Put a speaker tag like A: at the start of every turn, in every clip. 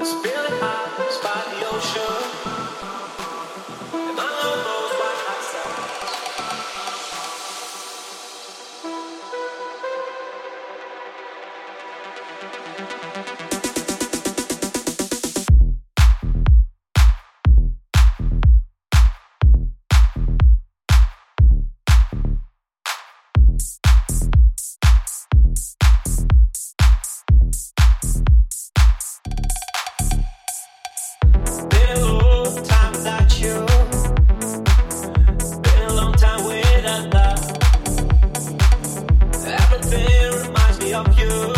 A: Spit me of you.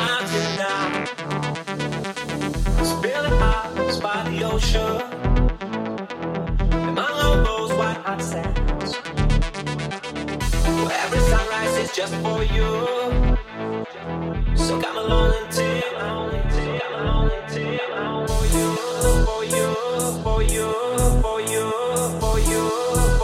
A: along and take, come along and take for you, for you, for you, for you, for you.